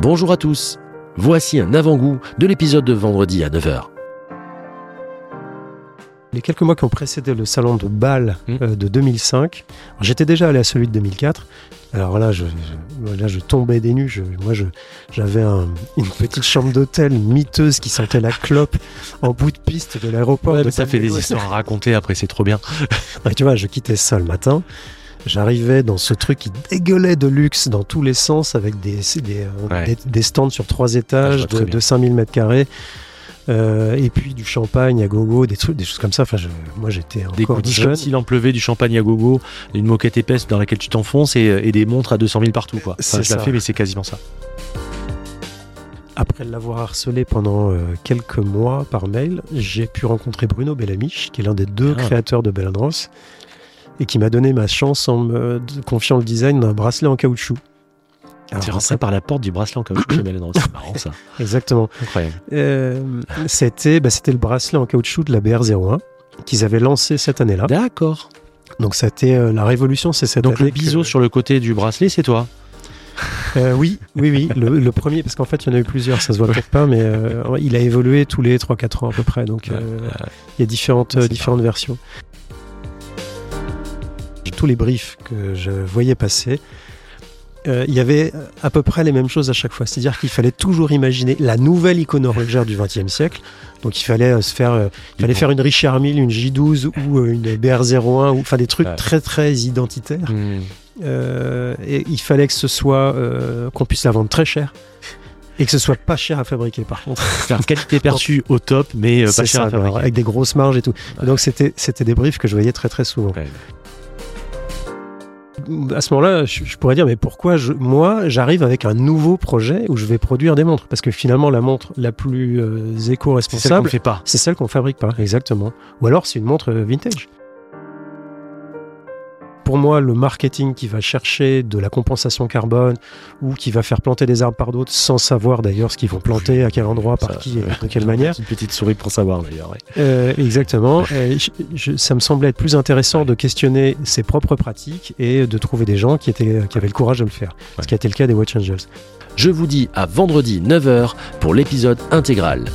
Bonjour à tous. Voici un avant-goût de l'épisode de vendredi à 9h. Les quelques mois qui ont précédé le salon de Bâle Mm. euh, de 2005, alors, j'étais déjà allé à celui de 2004. Alors là, je, je- là, je tombais des nues. Je- moi, je- j'avais un- une petite chambre d'hôtel miteuse qui sentait la clope en bout de piste de l'aéroport. ça fait des histoires à raconter après, c'est trop bien. Ouais, tu vois, je quittais ça le matin. J'arrivais dans ce truc qui dégueulait de luxe dans tous les sens avec des, des, euh, Ouais. des, des stands sur trois Ah, étages de, de 5000 mètres carrés. euh, et puis du champagne à gogo, des trucs, des choses comme ça. Enfin, je- moi, j'étais Des encore coups de jeune. s'il en pleuvait, du champagne à gogo, une moquette épaisse dans laquelle tu t'enfonces et, et des montres à 200 000 partout. Quoi. Enfin, je la ça. fais, mais c'est quasiment ça. Après l'avoir harcelé pendant euh, quelques mois par mail, j'ai pu rencontrer Bruno Bellamiche, qui est l'un des deux Ah. créateurs de Bell Ross, et qui m'a donné ma chance en me confiant le design d'un bracelet en caoutchouc. Alors, Tu rentré par la porte du bracelet en caoutchouc chez. C'est marrant ça. Exactement. Incroyable. Euh, c'était bah, c'était le bracelet en caoutchouc de la BR01 qu'ils avaient lancé cette année-là. D'accord. Donc ça a été euh, la révolution, c'est cette Donc année le biseau que- sur le côté du bracelet, c'est toi Euh, oui, oui, oui. Le, le premier, parce qu'en fait, il y en a eu plusieurs, ça se voit peut-être pas, mais euh, il a évolué tous les 3-4 ans à peu près. Donc, euh, il y a différentes versions. Tous les briefs que je voyais passer, euh, il y avait à peu près les mêmes choses à chaque fois. C'est-à-dire qu'il fallait toujours imaginer la nouvelle icône horlogère du XXe siècle. Donc, il fallait euh, se faire, euh, il fallait faire une Richard Mille, une J12 ou une BR01, ou enfin des trucs Ouais. très très identitaires. Hmm. Et il fallait que ce soit qu'on puisse la vendre très cher et que ce soit pas cher à fabriquer par contre. Faire qualité perçue au top, mais pas cher ça, à fabriquer. avec des grosses marges et tout. Ouais. Donc c'était c'était des briefs que je voyais très très souvent. Ouais. À ce moment-là, je, je pourrais dire mais pourquoi je, moi j'arrive avec un nouveau projet où je vais produire des montres? Parce que finalement la montre la plus euh, C'est celle qu'on éco-responsable ne fait pas. c'est celle qu'on fabrique pas exactement. Ou alors c'est une montre euh, vintage. Pour moi, le marketing qui va chercher de la compensation carbone ou qui va faire planter des arbres par d'autres sans savoir d'ailleurs ce qu'ils vont planter, à quel endroit, par Ça, qui et euh, de quelle manière. Une petite souris pour savoir d'ailleurs. ouais. Euh, exactement. Je- je- ça me semblait être plus intéressant de questionner ses propres pratiques et de trouver des gens qui, étaient, qui avaient le courage de le faire. Ce qui a été le cas des Watch Angels. Je vous dis à vendredi 9h pour l'épisode intégral.